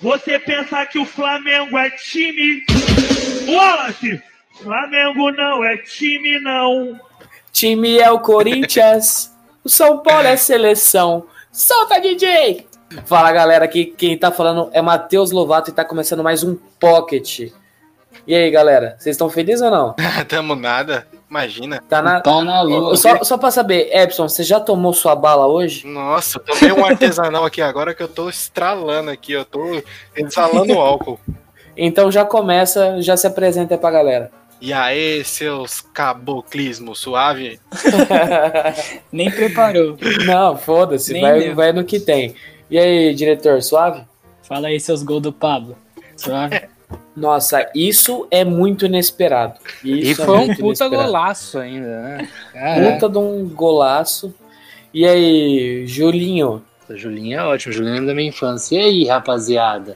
Você pensa que o Flamengo é time? Wallace! Flamengo não é time, não. Time é o Corinthians, o São Paulo é seleção. Solta, DJ! Fala galera, aqui quem tá falando é Matheus Lovato e tá começando mais um Pocket. E aí galera, vocês estão felizes ou não? Tamo nada, imagina. Tá na. Pau na lua. Só, só pra saber, Epson, você já tomou sua bala hoje? Nossa, eu tomei um artesanal aqui agora que eu tô estralando aqui, eu tô exalando álcool. Então já começa, já se apresenta aí pra galera. E aí, seus caboclismo suave? Nem preparou. Não, foda-se, vai, deu. vai no que tem. E aí, diretor, suave? Fala aí seus gols do Pablo. Suave? Nossa, isso é muito inesperado. E Isso é foi um muito puta inesperado. golaço ainda, né? Caraca. Puta de um golaço. E aí, Julinho? O Julinho é ótimo, o Julinho é da minha infância. E aí, rapaziada?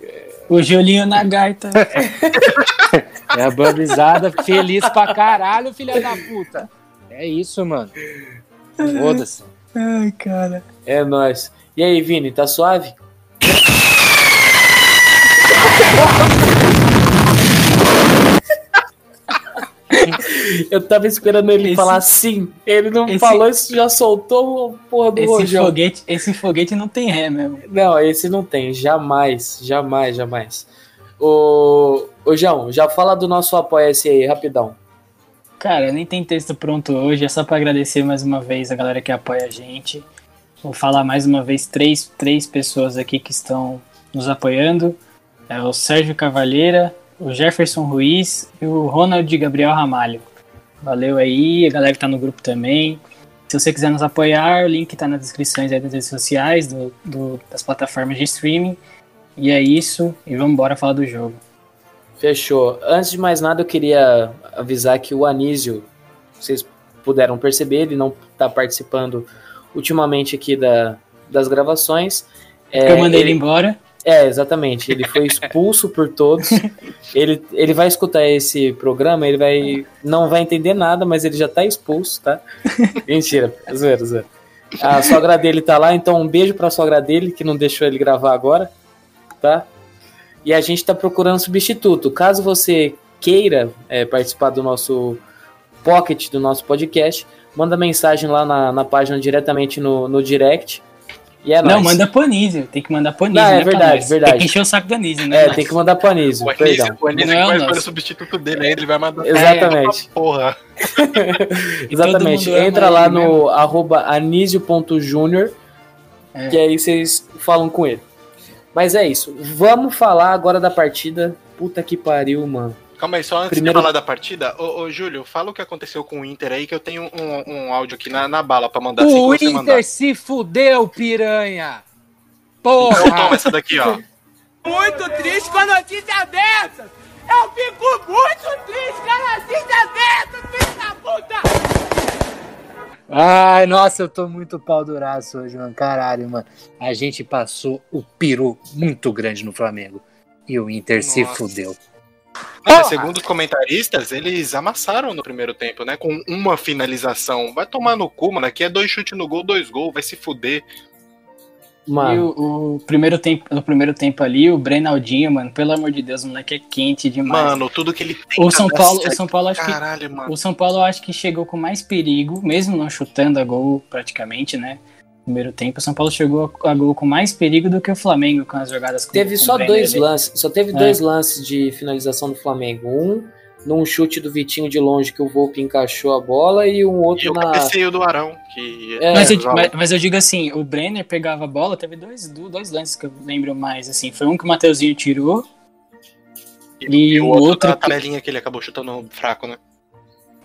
O Julinho na gaita. É a bambizada feliz pra caralho, filha da puta. É isso, mano. Foda-se. Ai, cara. É nóis. E aí, Vini, tá suave? Eu tava esperando ele Esse- falar sim. Ele não esse- falou isso, já soltou a porra do Esse rojão. foguete, esse foguete não tem ré mesmo. Não, esse não tem. Jamais, jamais, jamais. Ô, ô João, já fala do nosso apoia-se aí, rapidão. Cara, nem tem texto pronto hoje, é só pra agradecer mais uma vez a galera que apoia a gente. Vou falar mais uma vez três, três pessoas aqui que estão nos apoiando. É o Sérgio Cavalheira, o Jefferson Ruiz e o Ronald Gabriel Ramalho. Valeu aí, a galera que tá no grupo também. Se você quiser nos apoiar, o link tá nas descrições aí das redes sociais, do, do- das plataformas de streaming. E é isso, e vamos embora falar do jogo. Fechou. Antes de mais nada, eu queria avisar que o Anísio, vocês puderam perceber, ele não tá participando ultimamente aqui da, das gravações. É, eu mandei ele embora. É, exatamente. Ele foi expulso por todos. Ele, ele vai escutar esse programa, ele vai não vai entender nada, mas ele já tá expulso, tá? Mentira, zoeira, zoeira. A sogra dele tá lá, então um beijo pra sogra dele, que não deixou ele gravar agora, tá? E a gente tá procurando substituto. Caso você queira é, participar do nosso pocket, do nosso podcast, manda mensagem lá na, na página diretamente no, no direct. E é Não, nóis. manda pro Anísio. Tem que mandar pro Anísio. Não, é né, verdade, nós. verdade. Tem que encher o saco do Anísio, né? É, tem que mandar pro Anísio, O Anísio, perdão. o Anísio Não é o vai o substituto dele ainda, ele vai mandar Exatamente. pra porra. Exatamente. Entra lá no arroba anísio.júnior, É. que aí vocês falam com ele. Mas é isso. Vamos falar agora da partida. Puta que pariu, mano. Calma aí, só antes Primeiro- de falar da partida, ô, ô Júlio, fala o que aconteceu com o Inter aí, que eu tenho um, um áudio aqui na, na bala pra mandar. assim O você mandar. Inter se fudeu, piranha! Então toma Porra! essa daqui, ó. muito triste com a notícia dessa! Eu fico muito triste com a notícia dessa, filho da puta! Ai, nossa, eu tô muito pau duraço hoje, mano. Caralho, mano. A gente passou o peru muito grande no Flamengo. E o Inter se Nossa. fudeu. Segundo os comentaristas, eles amassaram no primeiro tempo, né? Com uma finalização. Vai tomar no cu, mano. Aqui é dois chutes no gol, dois gols, vai se fuder. E Mano, o, o primeiro tempo, no primeiro tempo ali, o Brenaldinho, mano, pelo amor de Deus, o moleque é quente demais. Mano, tudo que ele tem. o São Paulo, o São Paulo acho que Caralho, mano. o São Paulo eu acho que chegou com mais perigo, mesmo não chutando a gol praticamente, né? No primeiro tempo, o São Paulo chegou a, a gol com mais perigo do que o Flamengo com as jogadas com teve com só o dois ali. lances. Só teve É. dois lances de finalização do Flamengo. Um num chute do Vitinho de longe que o Volpe encaixou a bola e um E outro o na. cabeceio do Arão, que. É, Mas eu, mas, mas eu digo assim, o Brenner pegava a bola, teve dois, do- dois lances que eu lembro mais, assim. Foi um que o Mateuzinho tirou, e o o outro, outro da que- tabelinha que ele acabou chutando fraco, né?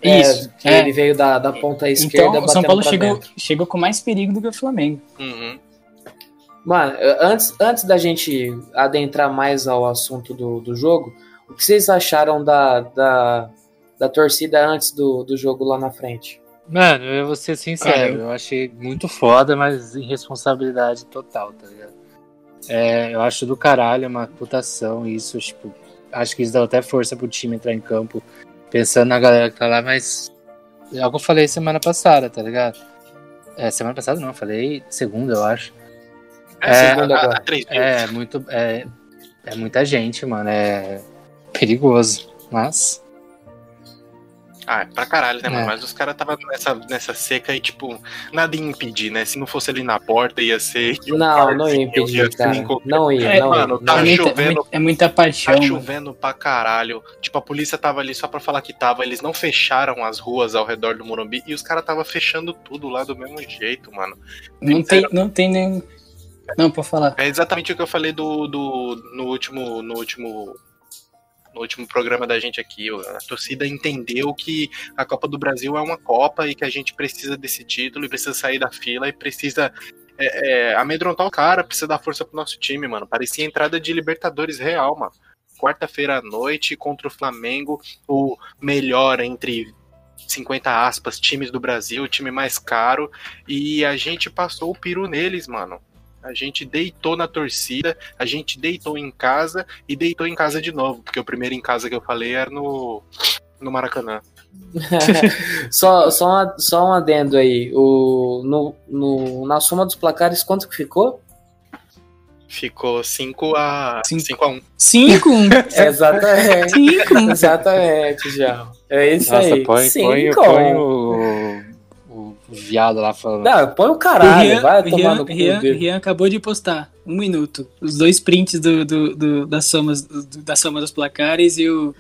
É, Isso, que é. Ele veio da, da ponta esquerda Então, o São batendo Paulo chegou, dentro. chegou com mais perigo do que o Flamengo. Uhum. Mano, antes, antes da gente adentrar mais ao assunto do, do jogo, o que vocês acharam da, da, da torcida antes do, do jogo lá na frente? Mano, eu vou ser sincero, Cara, eu- eu achei muito foda, mas irresponsabilidade total, tá ligado? É, eu acho do caralho uma putação isso, tipo, acho que isso dá até força pro time entrar em campo, pensando na galera que tá lá, mas é algo que eu falei semana passada, tá ligado? É, semana passada não, falei segunda, eu acho. É, É, segunda agora. a, a três mil. É, muito, é, é muita gente, mano, é perigoso, mas... Ah, é pra caralho, né, mano? É. Mas os caras tava nessa, nessa seca e, tipo, nada ia impedir, né? Se não fosse ali na porta, ia ser. Não, não ia impedir, cara. Não ia, É, não ia. mano, tá não é, muita, é, chovendo. muita, é muita paixão, Tá mano. chovendo pra caralho. Tipo, a polícia tava ali só pra falar que tava. Eles não fecharam as ruas ao redor do Morumbi e os caras tava fechando tudo lá do mesmo jeito, mano. Não tem, não tem nem. Não, pode falar. É exatamente o que eu falei do, do no último no último no último programa da gente aqui. A torcida entendeu que a Copa do Brasil é uma Copa e que a gente precisa desse título e precisa sair da fila e precisa é, é, amedrontar o cara, precisa dar força pro nosso time, mano. Parecia entrada de Libertadores real, mano. Quarta-feira à noite contra o Flamengo, o melhor entre 50 aspas, times do Brasil, o time mais caro, e a gente passou o piru neles, mano. A gente deitou na torcida, a gente deitou em casa e deitou em casa de novo, porque o primeiro em casa que eu falei era no, no Maracanã. só, só, uma- só um adendo aí. O, no, no, na soma dos placares, quanto que ficou? Ficou 5 a Cinco. 5 a 1. Cinco? Exatamente. Cinco? Exatamente, já. É isso Nossa, aí. põe, põe, Cinco. põe o viado lá falando. Não, põe o O caralho, Rian, vai o tomar Rian, no cu Rian. Rian acabou de postar. Um minuto. Os dois prints do, do, do- das, somas, do- da soma dos placares e o,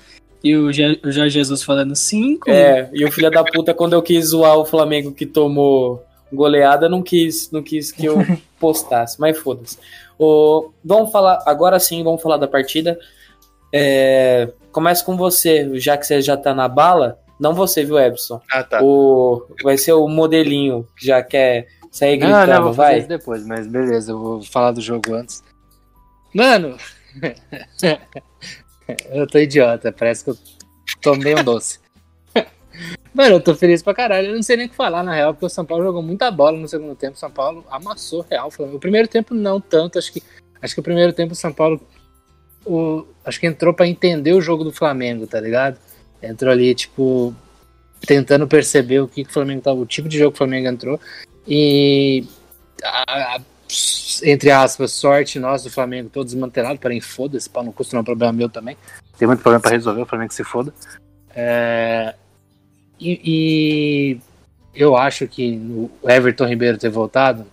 e o, Je- o Jorge Jesus falando cinco. É, e o filho da puta, quando eu quis zoar o Flamengo que tomou goleada, não quis, não quis que eu postasse, mas foda-se. O- Vamos falar, agora sim, vamos falar da partida. É, começa com você, já que você já tá na bala. Não você, viu, Ebson? Ah, tá. O, vai ser o modelinho, que já quer sair Não, gritando, não, vou fazer vai. isso depois, mas beleza, eu vou falar do jogo antes. Mano, eu tô idiota, parece que eu tomei um doce. Mano, eu tô feliz pra caralho, eu não sei nem o que falar na real, porque o São Paulo jogou muita bola no segundo tempo, o São Paulo amassou real. o primeiro tempo não tanto, acho que acho que o primeiro tempo o São Paulo o, acho que entrou pra entender o jogo do Flamengo, tá ligado? Entrou ali, tipo, tentando perceber o que, que o Flamengo tava, o tipo de jogo que o Flamengo entrou. E a- a- entre aspas, sorte nossa do Flamengo todo desmantelado, porém foda-se, pau não custa não é um problema meu também. Tem muito problema pra resolver, o Flamengo se foda. É, e, e eu acho que o Everton Ribeiro ter voltado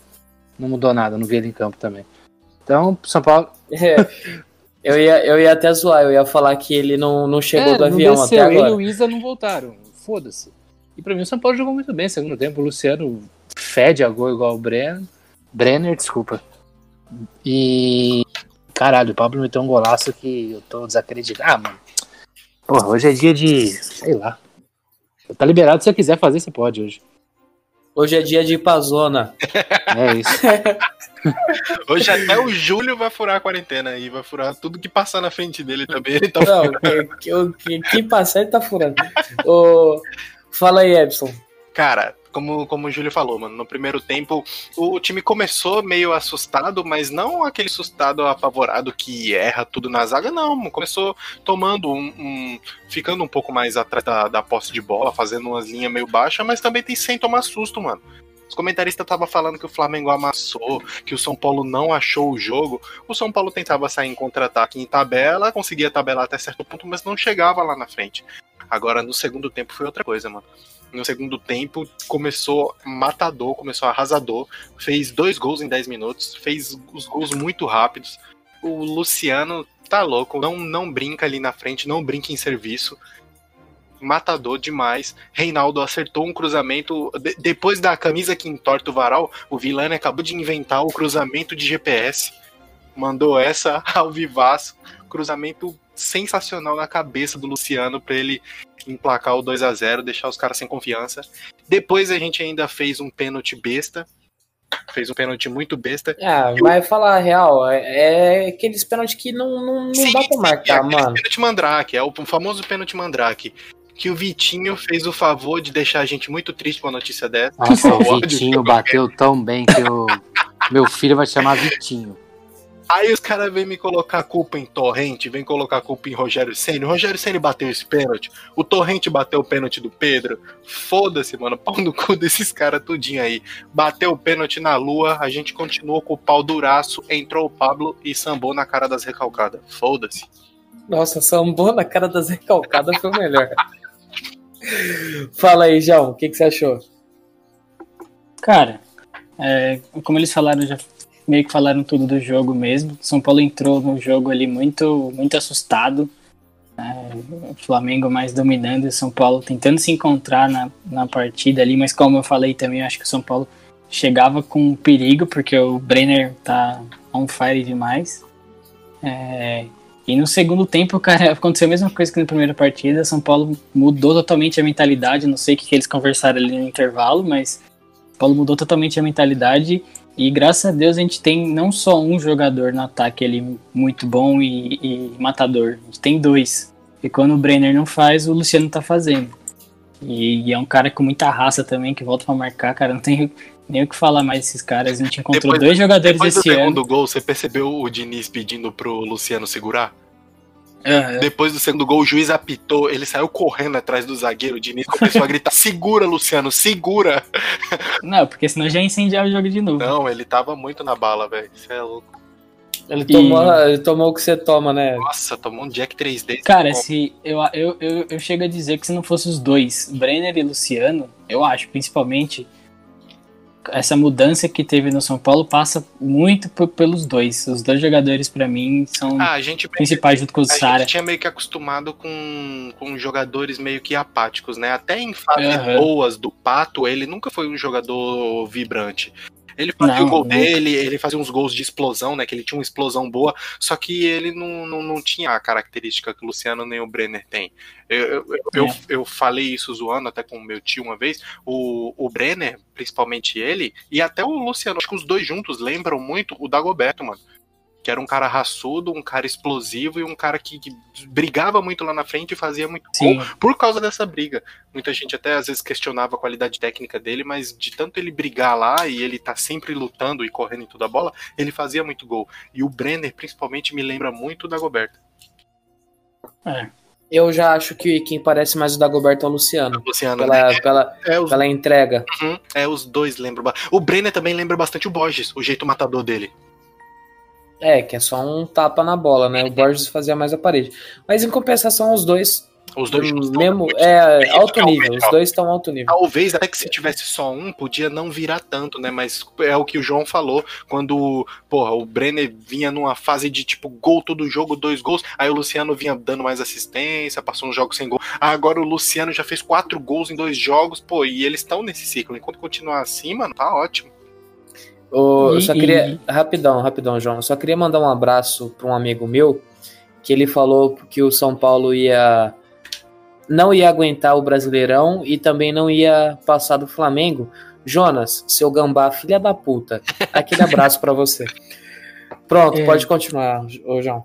não mudou nada, não vi ele em campo também. Então, São Paulo. É, eu, ia, eu ia até zoar, eu ia falar que ele não, não chegou É, do avião desceu, até Ele e agora. o Isa não voltaram. Foda-se. E pra mim o São Paulo jogou muito bem segundo tempo. O Luciano fede a gol igual o Brenner. Brenner, desculpa. E. Caralho, o Pablo meteu um golaço que eu tô desacreditado. Ah, mano. Porra, hoje é dia de. Sei lá. Tá liberado, se você quiser fazer, você pode hoje. Hoje é dia de ir pra zona. É isso. Hoje até o Júlio vai furar a quarentena e vai furar tudo que passar na frente dele também. Ele tá Não, que, que, que passar ele tá furando. Ô, fala aí, Epson. Cara, como, como o Júlio falou, mano, no primeiro tempo o time começou meio assustado, mas não aquele assustado apavorado que erra tudo na zaga, não. Começou tomando um. um- ficando um pouco mais atrás da, da posse de bola, fazendo umas linhas meio baixas, mas também tem sem tomar susto, mano. Os comentaristas estavam falando que o Flamengo amassou, que o São Paulo não achou o jogo. O São Paulo tentava sair em contra-ataque em tabela, conseguia tabelar até certo ponto, mas não chegava lá na frente. Agora, no segundo tempo, foi outra coisa, mano. No segundo tempo, começou matador, começou arrasador. Fez dois gols em 10 minutos, fez os gols muito rápidos. O Luciano tá louco, não, não brinca ali na frente, não brinca em serviço. Matador demais. Reinaldo acertou um cruzamento. de- depois da camisa que entorta o varal, o Vilani acabou de inventar o cruzamento de GPS. Mandou essa ao vivaço. Cruzamento sensacional na cabeça do Luciano para ele emplacar o 2 a 0 deixar os caras sem confiança. Depois a gente ainda fez um pênalti besta. fez um pênalti muito besta. Ah, vai falar a real, é, é aqueles pênaltis que não, não, não Sim, dá pra sim, marcar, é aquele mano. Pênalti mandrake, é o famoso pênalti mandrake. Que o Vitinho fez o favor de deixar a gente muito triste com a notícia dessa. Nossa, o Vitinho eu- bateu tão bem que eu... meu filho vai chamar Vitinho. Aí os caras vêm me colocar a culpa em Torrente, vem colocar a culpa em Rogério Ceni. O Rogério Ceni bateu esse pênalti. O Torrente bateu o pênalti do Pedro. Foda-se, mano. Pau no cu desses caras tudinho aí. Bateu o pênalti na lua, a gente continuou com o pau duraço, entrou o Pablo e sambou na cara das recalcadas. Foda-se. Nossa, sambou na cara das recalcadas foi o melhor. Fala aí, João, o que, que você achou? Cara, é, como eles falaram, já meio que falaram tudo do jogo mesmo. São Paulo entrou no jogo ali muito, muito assustado. É, o Flamengo mais dominando e São Paulo tentando se encontrar na, na partida ali, mas como eu falei também, eu acho que o São Paulo chegava com perigo, porque o Brenner tá on fire demais. É, e no segundo tempo, cara, aconteceu a mesma coisa que na primeira partida. São Paulo mudou totalmente a mentalidade. Não sei o que, que eles conversaram ali no intervalo, mas São Paulo mudou totalmente a mentalidade. E graças a Deus a gente tem não só um jogador no ataque ali muito bom e, e matador. A gente tem dois. E quando o Brenner não faz, o Luciano tá fazendo. E, e é um cara com muita raça também, que volta pra marcar, cara. Não tem nem o que falar mais desses caras. A gente encontrou Depois- dois jogadores Depois do esse ano. segundo gol, você percebeu o Diniz pedindo pro Luciano segurar? Aham. Depois do segundo gol, o juiz apitou, ele saiu correndo atrás do zagueiro. O Diniz começou a gritar: segura, Luciano, segura! Não, porque senão já ia incendiar o jogo de novo. Não, ele tava muito na bala, velho. Você é louco. Ele tomou, ele tomou o que você toma, né? Nossa, tomou um Jack 3D. Cara, Como? se eu, eu, eu, eu chego a dizer que se não fosse os dois, Brenner e Luciano, eu acho, principalmente, essa mudança que teve no São Paulo passa muito por- pelos dois. Os dois jogadores, pra mim, são Ah, a principais junto com o a Sara. gente tinha meio que acostumado com, com jogadores meio que apáticos, né? Até em fases Aham. boas do Pato, ele nunca foi um jogador vibrante. Ele fazia Não, o gol nunca. dele, ele fazia uns gols de explosão, né? Que ele tinha uma explosão boa, só que ele não, não, não tinha a característica que o Luciano nem o Brenner tem. Eu, eu, eu, eu, É. eu falei isso zoando até com o meu tio uma vez. O, o Brenner, principalmente ele, e até o Luciano, acho que os dois juntos lembram muito o Dagoberto, mano. Que era um cara raçudo, um cara explosivo e um cara que, que brigava muito lá na frente e fazia muito Sim. gol por causa dessa briga. Muita gente até às vezes questionava a qualidade técnica dele, mas de tanto ele brigar lá e ele tá sempre lutando e correndo em toda a bola, ele fazia muito gol. E o Brenner, principalmente, me lembra muito o Dagoberto. É. Eu já acho que quem parece mais o Dagoberto é o Luciano. Luciano, Pela, né? pela, É, os, pela entrega. uhum, é, os dois lembram. O Brenner também lembra bastante o Borges, o jeito matador dele. É, que é só um tapa na bola, né? O Borges fazia mais a parede. Mas em compensação, os dois, Os dois mesmo, é alto nível. Os melhor. dois estão alto nível. Talvez até que se tivesse só um, podia não virar tanto, né? Mas é o que o João falou, quando, porra, o Brenner vinha numa fase de tipo gol todo jogo, dois gols, aí o Luciano vinha dando mais assistência, passou uns jogos sem gol. Agora o Luciano já fez quatro gols em dois jogos, pô, e eles estão nesse ciclo. Enquanto continuar assim, mano, tá ótimo. Eu só queria. Rapidão, rapidão, João. Eu só queria mandar um abraço para um amigo meu que ele falou que o São Paulo ia. Não ia aguentar o Brasileirão e também não ia passar do Flamengo. Jonas, seu gambá, filha da puta. Aquele abraço para você. Pronto, É. pode continuar, ô João.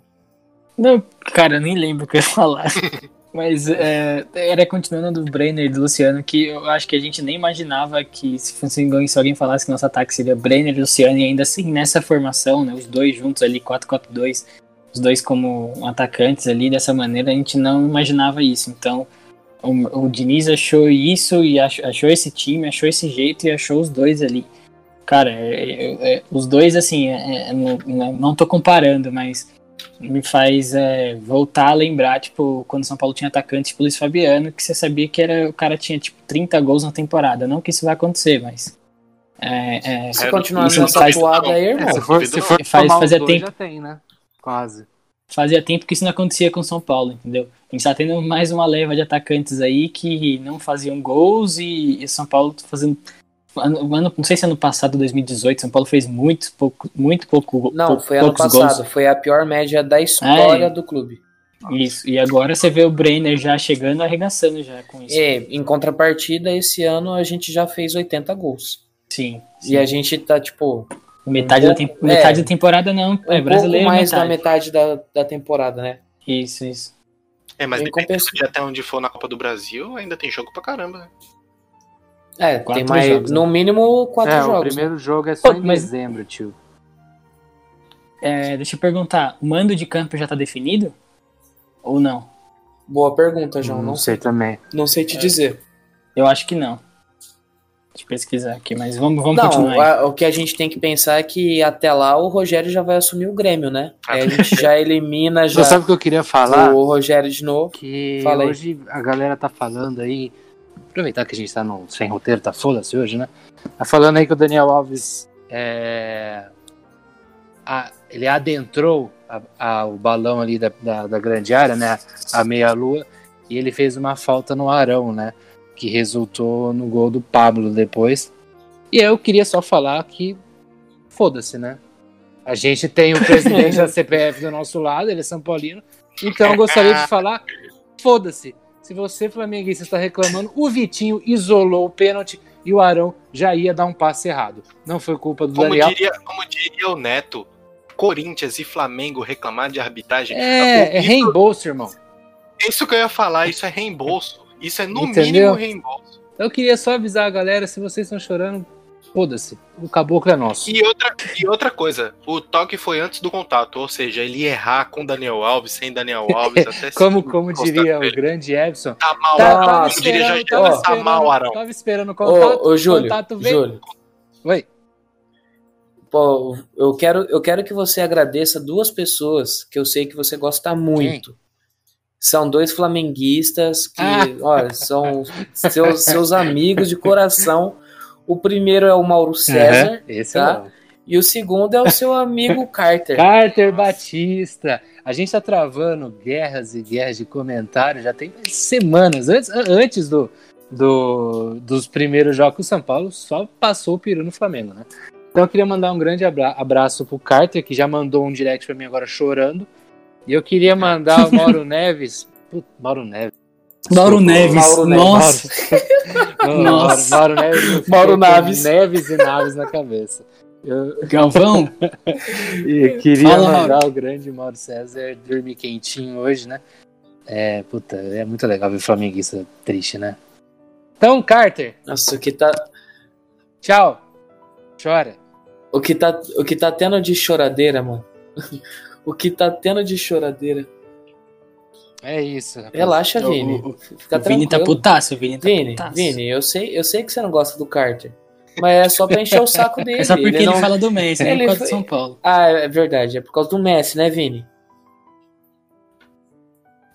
Não, cara, eu nem lembro o que eu ia falar. Mas é, era continuando do Brenner do Luciano, que eu acho que a gente nem imaginava que se, fosse, se alguém falasse que nosso ataque seria Brenner e Luciano, e ainda assim nessa formação, né, os dois juntos ali, 4-4-2, os dois como atacantes ali, dessa maneira, a gente não imaginava isso. Então, o, o Diniz achou isso e ach- achou esse time, achou esse jeito e achou os dois ali. Cara, é- é- é- os dois, assim, é- é- não- não tô comparando, mas me faz é, voltar a lembrar, tipo, quando o São Paulo tinha atacante tipo Luiz Fabiano, que você sabia que era, o cara tinha, tipo, 30 gols na temporada. Não que isso vai acontecer, mas. É, é, Se É, continuar isso nessa faz- toada aí, irmão. É, se for, se for Faz- fazia dois, tempo. já tem, né? Quase. fazia tempo que isso não acontecia com o São Paulo, entendeu? A gente tá tendo mais uma leva de atacantes aí que não faziam gols e, e São Paulo tá fazendo. Ano, ano- não sei se ano passado, 2018, São Paulo fez muito pouco, muito pouco, Não, pou- foi ano passado. gols. Foi a pior média da história É. do clube. Isso. E agora você vê o Brenner já chegando, arregaçando já com isso. E, em contrapartida, esse ano a gente já fez 80 gols. Sim. E a gente tá, tipo, Metade, Um da, pouco- tem- metade é. da temporada não. um É brasileiro pouco mais da metade. metade da, da temporada, né? Isso, isso. É, mas Em dependendo compensa- de até onde for na Copa do Brasil, ainda tem jogo pra caramba. né? É, Quatro tem mais, jogos, né? no mínimo quatro é, o jogos. né? primeiro jogo é só Pô, em mas- dezembro, tio. É, deixa eu perguntar, o mando de campo já tá definido? Ou não? Boa pergunta, João. não, Não, sei também. não sei te dizer. Eu acho que não. Deixa eu pesquisar aqui, mas vamos, vamos Não, continuar aí. a- o que a gente tem que pensar é que até lá o Rogério já vai assumir o Grêmio, né? Aí a gente já elimina já Você sabe o que eu queria falar? o Rogério de novo. Que Fala aí. hoje a galera tá falando aí. Aproveitar que a gente tá no, sem roteiro, tá foda-se hoje, né? Tá falando aí que o Daniel Alves é, a- ele adentrou a- a- o balão ali da, da, da grande área, né? A meia-lua, e ele fez uma falta no Arão, né? Que resultou no gol do Pablo depois. E eu queria só falar que foda-se, né? A gente tem o presidente da CPF do nosso lado, ele é São Paulino. Então eu gostaria de falar, foda-se. Se você, flamenguista, está reclamando, o Vitinho isolou o pênalti e o Arão já ia dar um passe errado. Não foi culpa do Como Daniel. diria, como diria o Neto, Corinthians e Flamengo reclamar de arbitragem. É, é reembolso, irmão. isso que eu ia falar, isso é reembolso. Isso é no Entendeu? mínimo reembolso. Eu queria só avisar a galera, se vocês estão chorando, foda-se. O caboclo é nosso. E outra, e outra coisa, o toque foi antes do contato, ou seja, ele errar com Daniel Alves, sem Daniel Alves, até Como, se como diria o grande Edson. Tá mal, Tá, Arão. Como diria Jair tava tá mal, esperando, Arão. tava esperando o contato. Ô, ô Júlio, contato veio. Júlio, Oi. pô, eu quero, eu quero que você agradeça duas pessoas que eu sei que você gosta muito. São dois flamenguistas que, Ah. olha, são seus, seus amigos de coração. O primeiro é o Mauro César Uhum, Esse tá? é e o segundo é o seu amigo Carter. Carter Batista. A gente tá travando guerras e guerras de comentários já tem semanas. Antes, antes do, do- dos primeiros jogos, o São Paulo só passou o peru no Flamengo, né? Então eu queria mandar um grande abra- abraço pro Carter, que já mandou um direct pra mim agora chorando. E eu queria mandar o Mauro Neves. Putz, Mauro Neves. Mauro Neves, Mauro Neves. nossa. Mauro, Nossa. Mauro, Mauro Neves. Mauro Naves. Neves e Naves na cabeça. Eu, Galvão, e queria Fala, mandar o grande Mauro César dormir quentinho hoje, né? É, puta, é muito legal ver o flamenguista triste, né? Então, Carter, Nossa, o que tá, tchau. Chora. o que tá, o que tá tendo de choradeira, mano. O que tá tendo de choradeira. É isso. rapaz. Relaxa, Vini. o- Fica o Vini tá putaço, o Vini tá Vini, putaço. Vini, eu sei, eu sei que você não gosta do Carter. Mas é só pra encher o saco dele. É só porque ele, não- fala do Messi, né? Ele Por causa foi- de São Paulo. Ah, é verdade. É por causa do Messi, né, Vini?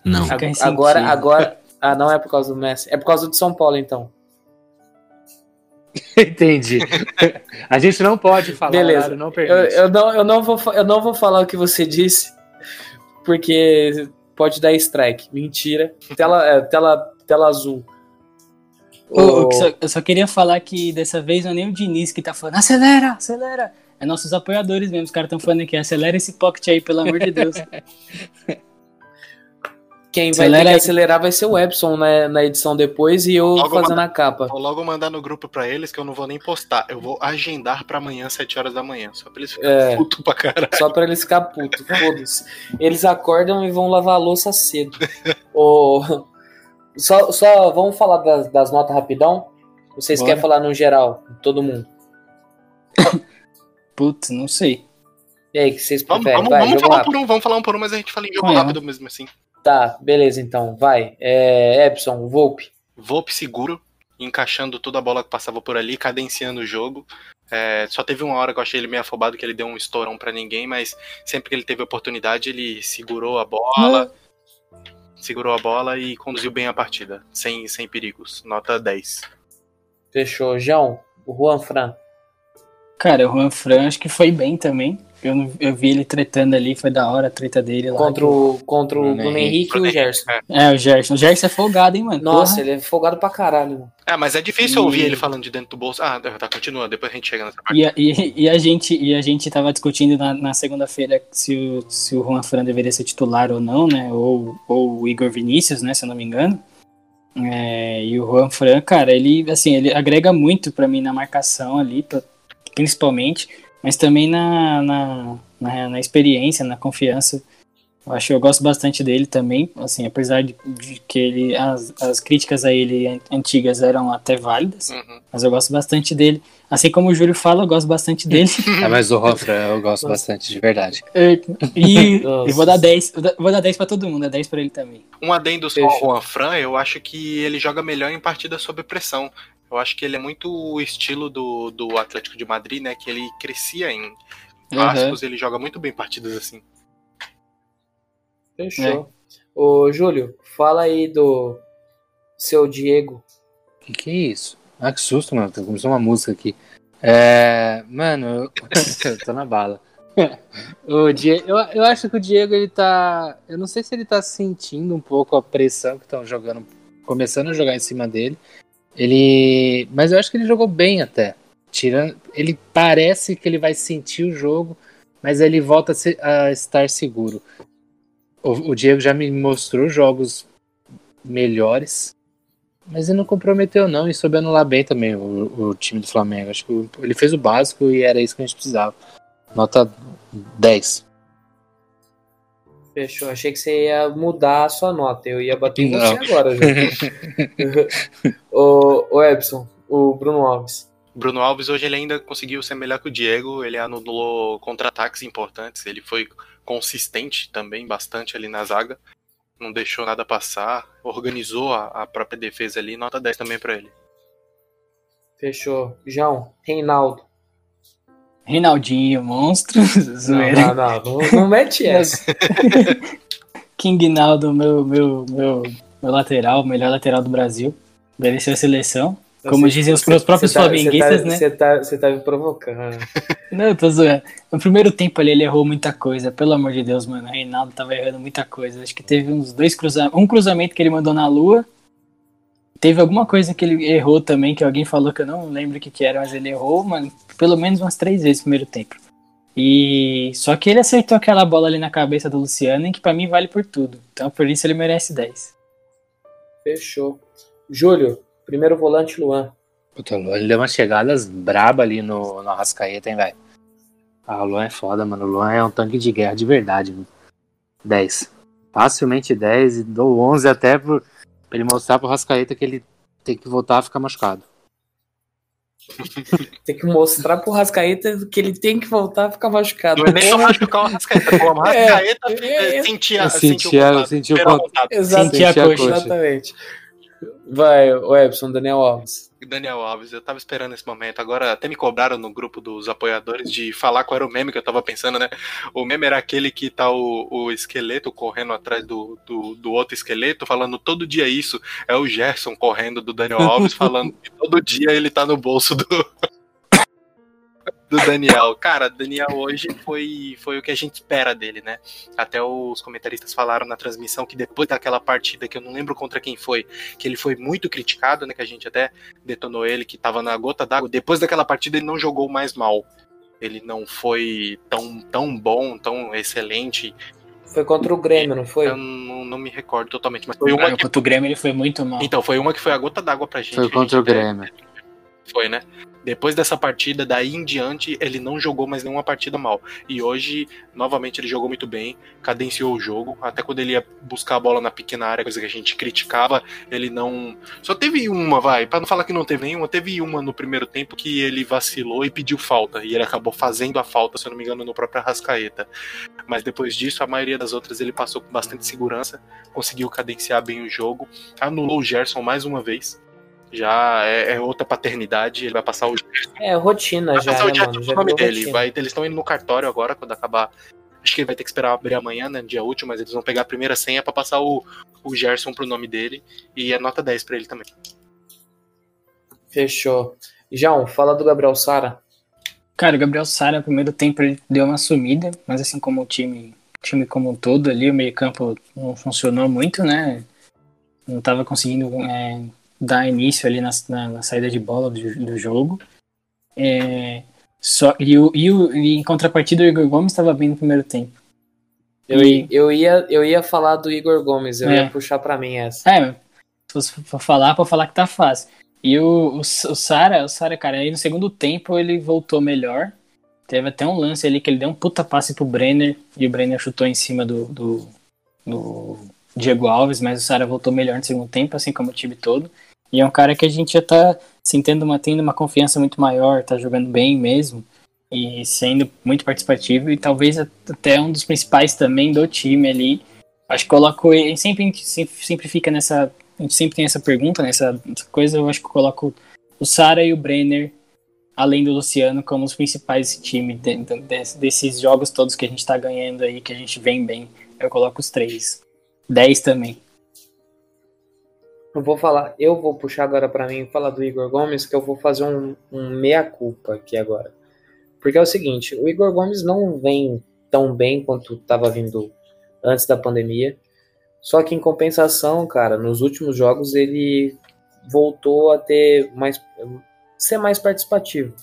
Não. Agora, ressentido. agora. Ah, não é por causa do Messi. É por causa do São Paulo, então. Entendi. A gente não pode falar, Beleza. horário não Eu, eu, não, eu, não vou, eu não vou falar o que você disse, porque pode dar strike. Mentira. Tela, é, tela, tela azul. Ô, O- eu só- eu só queria falar que dessa vez não é nem o Diniz que tá falando, acelera, acelera. É nossos apoiadores mesmo, os caras estão falando aqui, acelera esse pocket aí, pelo amor de Deus. Quem vai Acelera ter que acelerar vai ser o Epson na, na edição depois e eu Logo fazendo a capa. Vou logo mandar no grupo pra eles que eu não vou nem postar. Eu vou agendar pra amanhã, 7 horas da manhã. Só pra eles ficarem É. putos pra caralho. Só pra eles ficar putos, foda-se. Eles acordam e vão lavar a louça cedo. Ô, só, só vamos falar das, das notas rapidão? Vocês Bora. querem falar no geral? Todo mundo. Putz, não sei. E aí, que vocês Vamos, preferem? vamos, Vai, vamos falar rápido. por um, vamos falar um por um, mas a gente fala em jogo Vai, rápido mesmo assim. Tá, beleza então, vai. É, Epson, Volpe. Volpe seguro, encaixando toda a bola que passava por ali, cadenciando o jogo. É, só teve uma hora que eu achei ele meio afobado, que ele deu um estourão pra ninguém, mas sempre que ele teve oportunidade, ele segurou a bola, segurou a bola e conduziu bem a partida, sem, sem perigos. Nota 10. Fechou. João, o Juan Fran. Cara, o Juan Fran acho que foi bem também. Eu, não- eu vi ele tretando ali, foi da hora a treta dele lá. Contra o, contra o Bruno Bruno Henrique e o Gerson. É. É, o Gerson. O Gerson é folgado, hein, mano? Nossa, Porra. ele é folgado pra caralho. mano. É, mas é difícil E- ouvir ele falando de dentro do bolso. Ah, tá, continua, depois a gente chega nessa parte. E a, e, e a gente, e a gente tava discutindo na, na segunda-feira se o, se o Juan Fran deveria ser titular ou não, né? Ou, ou o Igor Vinícius, né? Se eu não me engano. É, e o Juan Fran, cara, ele assim, ele agrega muito pra mim na marcação ali, pra- principalmente, mas também na, na, na, na experiência, na confiança. Eu acho eu gosto bastante dele também, assim, apesar de, de que ele as, as críticas a ele an- antigas eram até válidas, Uhum. mas eu gosto bastante dele. Assim como o Júlio fala, eu gosto bastante dele. É, mas o Rofra eu gosto bastante, de verdade. e eu vou dar 10, eu vou dar 10 pra todo mundo, é 10 pra ele também. Um adendo só ao. Juan Fran, eu acho que ele joga melhor em partidas sob pressão. Eu acho que ele é muito o estilo do, do Atlético de Madrid, né? Que ele crescia em clássicos, ele joga muito bem partidas assim. Fechou. Ô, Júlio, fala aí do seu Diego. Que que é isso? Ah, que susto, mano. Começou uma música aqui. É. Mano, eu, eu tô na bala. o Diego, eu, eu acho que o Diego, ele tá. Eu não sei se ele tá sentindo um pouco a pressão que estão jogando. Começando a jogar em cima dele. Ele. Mas eu acho que ele jogou bem até. Tirando. Ele parece que ele vai sentir o jogo, mas ele volta a, se- a estar seguro. O, o Diego já me mostrou jogos melhores. Mas ele não comprometeu, não, e soube anular bem também o, o time do Flamengo. Acho que ele fez o básico e era isso que a gente precisava. Nota 10. Fechou. Achei que você ia mudar a sua nota. Eu ia bater em Não. você agora, ô, ô, Epson, o Bruno Alves. Bruno Alves hoje ele ainda conseguiu ser melhor que o Diego, ele anulou contra-ataques importantes, ele foi consistente também bastante ali na zaga, não deixou nada passar, organizou a, a própria defesa ali, nota 10 também pra ele. Fechou. João, Reinaldo. Reinaldinho, monstro, Não, zoeira. não, não, não, não mete essa. King Naldo, meu, meu, meu, meu lateral, o melhor lateral do Brasil. Mereceu a seleção. Como dizem os próprios Você tá- flamenguistas, você tá, né? Você tá, você tá me provocando. Não, eu tô zoando. No primeiro tempo ali ele errou muita coisa, pelo amor de Deus, mano. O Reinaldo tava errando muita coisa. Acho que teve uns dois cruzamentos. Um cruzamento que ele mandou na lua. Teve alguma coisa que ele errou também, que alguém falou que eu não lembro o que, que era, mas ele errou, mano, pelo menos umas três vezes no primeiro tempo. E só que ele acertou aquela bola ali na cabeça do Luciano, que pra mim vale por tudo. Então por isso ele merece 10. Fechou. Júlio, primeiro volante, Luan. Puta, o Luan ele deu umas chegadas braba ali no, no Arrascaeta, hein, velho. Ah, o Luan é foda, mano. O Luan é um tanque de guerra de verdade, mano. 10. Facilmente 10 e dou 11 até pro, pra ele mostrar pro Rascaeta que ele tem que voltar a ficar machucado. Tem que mostrar pro Rascaeta que ele tem que voltar a ficar machucado. Não é nem só machucar o Arrascaeta, pô, o É, é, sentia, eu sentia sentia- o contato, eu sentia o contato. Exato, Sentir a coxa. coxa. Exatamente. Vai, o Epson, Daniel Alves. Daniel Alves, eu tava esperando esse momento. Agora até me cobraram no grupo dos apoiadores de falar qual era o meme que eu tava pensando, né? O meme era aquele que tá o, o esqueleto correndo atrás do, do, do outro esqueleto, falando todo dia isso. É o Gerson correndo do Daniel Alves, falando que todo dia ele tá no bolso do. Do Daniel. Cara, Daniel hoje foi, foi o que a gente espera dele, né? Até os comentaristas falaram na transmissão que depois daquela partida, que eu não lembro contra quem foi, que ele foi muito criticado, né? Que a gente até detonou ele, que tava na gota d'água. Depois daquela partida, ele não jogou mais mal. Ele não foi tão, tão bom, tão excelente. Foi contra o Grêmio, não foi? Eu não, não me recordo totalmente, mas foi uma Ah, que. contra o Grêmio ele foi muito mal. Então, foi uma que foi a gota d'água pra gente. Foi contra o gente até- Grêmio. Foi, né? Depois dessa partida, daí em diante, ele não jogou mais nenhuma partida mal. E hoje, novamente, ele jogou muito bem, cadenciou o jogo. Até quando ele ia buscar a bola na pequena área, coisa que a gente criticava, ele não. Só teve uma, vai, Pra não falar que não teve nenhuma, teve uma no primeiro tempo que ele vacilou e pediu falta. E ele acabou fazendo a falta, se eu não me engano, no próprio Arrascaeta. Mas depois disso, a maioria das outras ele passou com bastante segurança, conseguiu cadenciar bem o jogo, anulou o Gerson mais uma vez. Já é, é outra paternidade, ele vai passar o É, rotina Vai já, passar o né, dia mano? o Já nome dele. rotina. Vai, eles estão indo no cartório agora, quando acabar. Acho que ele vai ter que esperar abrir amanhã, né? Dia útil, mas eles vão pegar a primeira senha pra passar o, o Gerson pro nome dele. E é nota 10 pra ele também. Fechou. João, fala do Gabriel Sara. Cara, o Gabriel Sara, no primeiro tempo, ele deu uma sumida, mas assim como o time, o time como um todo ali, o meio-campo não funcionou muito, né? Não estava conseguindo é, dar início ali na, na, na saída de bola do, do jogo. É, só, e, o, e, o, e em contrapartida, o Igor Gomes estava bem no primeiro tempo. Eu, E- eu, ia, eu ia falar do Igor Gomes, eu É. ia puxar pra mim essa. É, se for falar, pra falar que tá fácil. E o, o, o Sara, o Sara, cara, aí no segundo tempo ele voltou melhor. Teve até um lance ali que ele deu um puta passe pro Brenner e o Brenner chutou em cima do, do, do Diego Alves, mas o Sara voltou melhor no segundo tempo, assim como o time todo. E é um cara que a gente já tá sentindo uma, tendo uma confiança muito maior, tá jogando bem mesmo e sendo muito participativo e talvez até um dos principais também do time ali. Acho que coloco ele sempre sempre fica nessa a gente sempre tem essa pergunta nessa, nessa coisa, eu acho que eu coloco o Sara e o Brenner além do Luciano como os principais desse time de, de, desses jogos todos que a gente está ganhando aí, que a gente vem bem. Eu coloco os três. 10 também. Eu vou falar, eu vou puxar agora para mim falar do Igor Gomes, que eu vou fazer um, um meia-culpa aqui agora. Porque é o seguinte, o Igor Gomes não vem tão bem quanto estava vindo antes da pandemia. Só que em compensação, cara, nos últimos jogos ele voltou a ter mais ser mais participativo.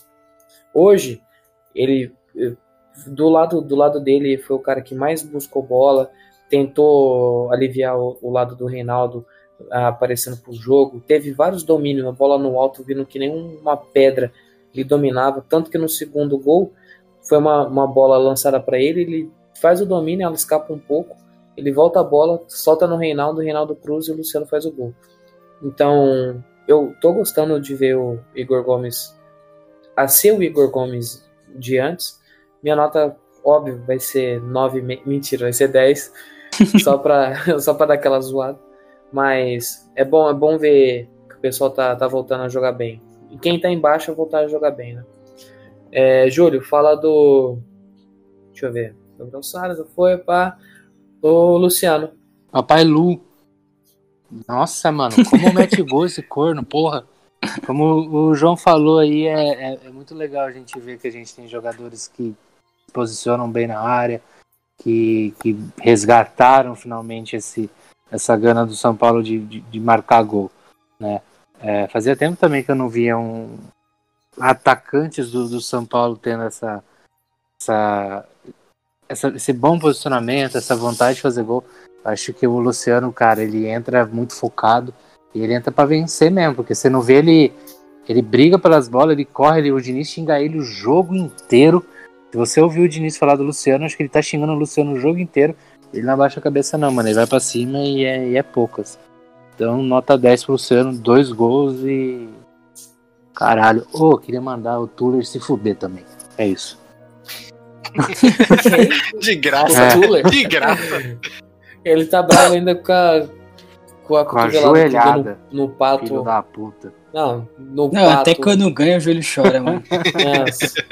Hoje, ele do lado do lado dele foi o cara que mais buscou bola, tentou aliviar o, o lado do Reinaldo aparecendo pro jogo. Teve vários domínios, a bola no alto vindo que nem uma pedra. Ele dominava, tanto que no segundo gol foi uma, uma bola lançada para ele, ele faz o domínio, ela escapa um pouco, ele volta a bola, solta no Reinaldo, o Reinaldo Cruz e o Luciano faz o gol. Então, eu tô gostando de ver o Igor Gomes a ser o Igor Gomes de antes. Minha nota, óbvio, vai ser 9, mentira, vai ser 10, só pra, só pra dar aquela zoada. Mas é bom, é bom ver que o pessoal tá, tá voltando a jogar bem. E quem tá embaixo voltar a jogar bem, né? É, Júlio, fala do. Deixa eu ver. Gabriel Salles, foi para o Luciano. Papai Lu. Nossa, mano, como mete gol esse corno, porra. Como o João falou aí, é, é, é, muito legal a gente ver que a gente tem jogadores que posicionam bem na área, que, que resgataram finalmente esse, essa gana do São Paulo de, de, de marcar gol. Né? É, fazia tempo também que eu não via um atacantes do, do São Paulo tendo essa, essa, essa, esse bom posicionamento, essa vontade de fazer gol. Acho que o Luciano, cara, ele entra muito focado e ele entra para vencer mesmo, porque você não vê ele. Ele briga pelas bolas, ele corre, ele, o Diniz xinga ele o jogo inteiro. Se você ouviu o Diniz falar do Luciano, acho que ele tá xingando o Luciano o jogo inteiro. Ele não abaixa a cabeça, não, mano. Ele vai para cima e é, e é poucas. Então, nota 10 pro Luciano, dois gols e. Caralho. Ô, oh, queria mandar o Tuller se fuder também. É isso. de graça, é. De graça. Ele tá bravo ainda com a. Com a, com a joelhada. No, no pato. Filho da puta. Não, no Não, pato. até quando ganha o joelho chora, mano. Nossa.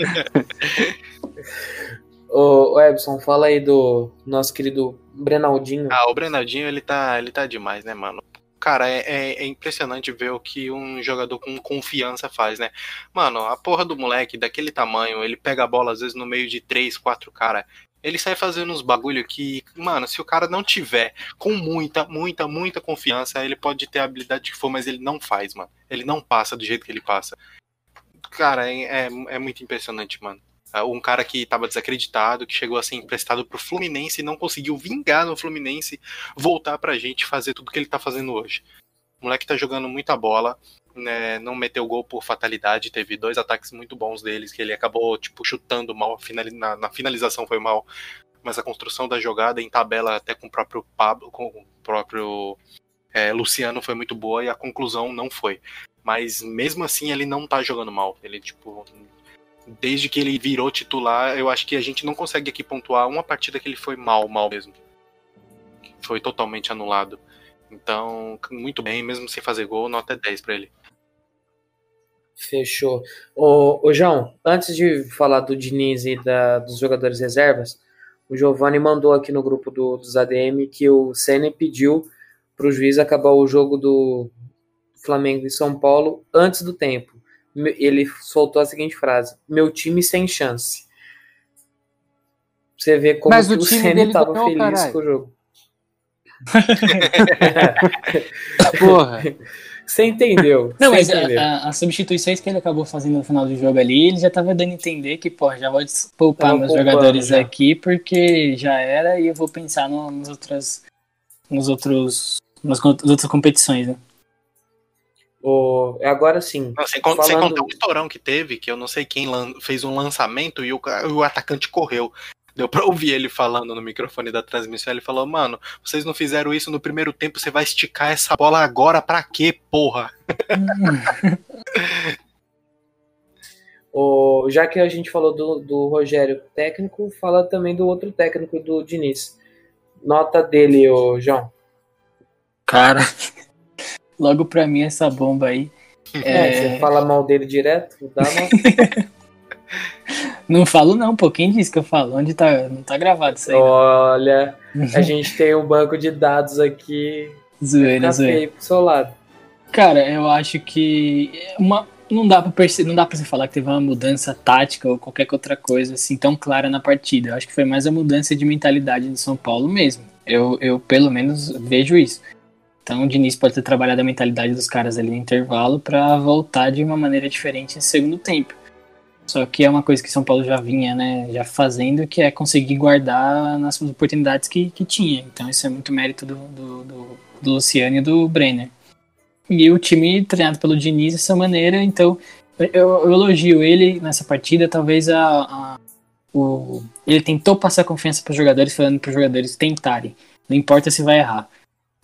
Ô, ô Ebson, fala aí do nosso querido Brenaldinho. Ah, o Brenaldinho, ele tá, ele tá demais, né, mano? Cara, é, é, é, impressionante ver o que um jogador com confiança faz, né? Mano, a porra do moleque daquele tamanho, ele pega a bola às vezes no meio de três, quatro caras ele sai fazendo uns bagulho que, mano, se o cara não tiver com muita, muita, muita confiança, ele pode ter a habilidade que for, mas ele não faz, mano. Ele não passa do jeito que ele passa. Cara, é, é, é muito impressionante, mano. É, um cara que tava desacreditado, que chegou a ser emprestado pro Fluminense e não conseguiu vingar no Fluminense, voltar pra gente fazer tudo que ele tá fazendo hoje. O moleque tá jogando muita bola, né, não meteu gol por fatalidade, teve dois ataques muito bons deles, que ele acabou, tipo, chutando mal, na, na finalização foi mal, mas a construção da jogada em tabela até com o próprio Pablo, com o próprio é, Luciano foi muito boa e a conclusão não foi. Mas mesmo assim ele não tá jogando mal. Ele, tipo, desde que ele virou titular, eu acho que a gente não consegue aqui pontuar uma partida que ele foi mal, mal mesmo. Foi totalmente anulado. Então, muito bem, mesmo sem fazer gol, nota 10 para ele. Fechou. Ô, ô, João, antes de falar do Diniz e da, dos jogadores reservas, o Giovanni mandou aqui no grupo do, dos ADM que o Senna pediu para o juiz acabar o jogo do Flamengo e São Paulo antes do tempo. Ele soltou a seguinte frase: Meu time sem chance. Você vê como Mas o, o Senna estava feliz caralho. com o jogo. Porra. Você entendeu. Não, mas entendeu. a- a- as substituições que ele acabou fazendo no final do jogo ali, ele já tava dando a entender que, pô, já vou poupar meus jogadores já. aqui, porque já era e eu vou pensar no- nas outras. Nos outros. Nas, nas outras competições, né? O, agora sim. Não, sem, con- sem Falando- contar o estourão que teve, que eu não sei quem fez um lançamento e o, o atacante correu. Deu pra ouvir ele falando no microfone da transmissão. Ele falou: Mano, vocês não fizeram isso no primeiro tempo, você vai esticar essa bola agora pra quê, porra? O, já que a gente falou do, do Rogério técnico, fala também do outro técnico do Diniz. Nota dele, ô João. Cara, logo pra mim essa bomba aí. É, É, você fala mal dele direto, dá uma... Não falo não, pô. Quem disse que eu falo? Onde tá? Não tá gravado isso aí. não. Olha, a gente tem um banco de dados aqui. Zoeira, zoeira. pro seu lado. Cara, eu acho que uma, não dá para não dá para você falar que teve uma mudança tática ou qualquer outra coisa assim tão clara na partida. Eu acho que foi mais a mudança de mentalidade do São Paulo mesmo. Eu, eu pelo menos vejo isso. Então o Diniz pode ter trabalhado a mentalidade dos caras ali no intervalo para voltar de uma maneira diferente no segundo tempo. Só que é uma coisa que São Paulo já vinha, né, já fazendo, que é conseguir guardar nas oportunidades que, que tinha. Então isso é muito mérito do, do, do, do Luciano e do Brenner. E o time treinado pelo Diniz dessa maneira, então eu, eu elogio ele nessa partida, talvez a, a- o, ele tentou passar confiança para os jogadores, falando para os jogadores tentarem, não importa se vai errar.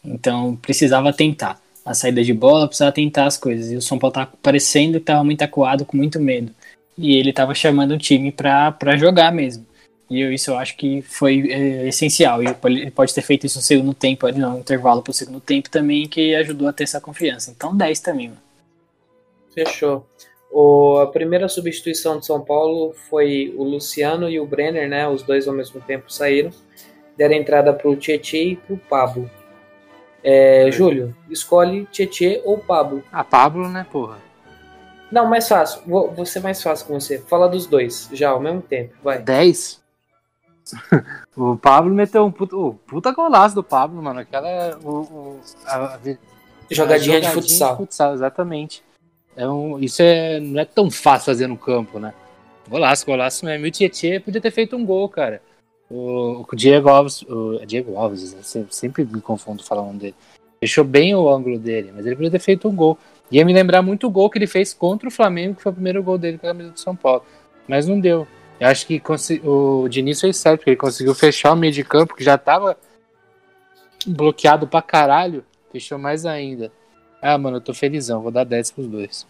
Então precisava tentar. A saída de bola precisava tentar as coisas. E o São Paulo tá parecendo que estava muito acuado, com muito medo. E ele estava chamando o time para jogar mesmo. E eu, isso eu acho que foi é, essencial. E ele pode ter feito isso no segundo tempo, ali, no intervalo pro segundo tempo também, que ajudou a ter essa confiança. Então 10 também, mano. Fechou. O, a primeira substituição de São Paulo foi o Luciano e o Brenner, né? Os dois ao mesmo tempo saíram. Deram entrada pro Tietê e pro Pablo. É, Júlio, escolhe Tietê ou Pablo. A Pablo, né, porra? Não, mais fácil. Vou, vou ser mais fácil com você. Fala dos dois, já, ao mesmo tempo. Vai. 10. o Pablo meteu um puta, oh, puta golaço do Pablo, mano. Aquela. O, o- a- a- Jogadinha, a de futsal. exatamente. É um, isso é, não é tão fácil fazer no campo, né? Golaço, golaço mesmo. E o Tietchan podia ter feito um gol, cara. O, o Diego Alves, o é Diego Alves, né? sempre, me confundo falando dele. Fechou bem o ângulo dele, mas ele podia ter feito um gol. Ia me lembrar muito o gol que ele fez contra o Flamengo, que foi o primeiro gol dele com a camisa do São Paulo. Mas não deu. Eu acho que o Diniz fez certo, porque ele conseguiu fechar o meio de campo, que já tava bloqueado pra caralho. Fechou mais ainda. Ah, mano, eu tô felizão, vou dar 10 pros dois.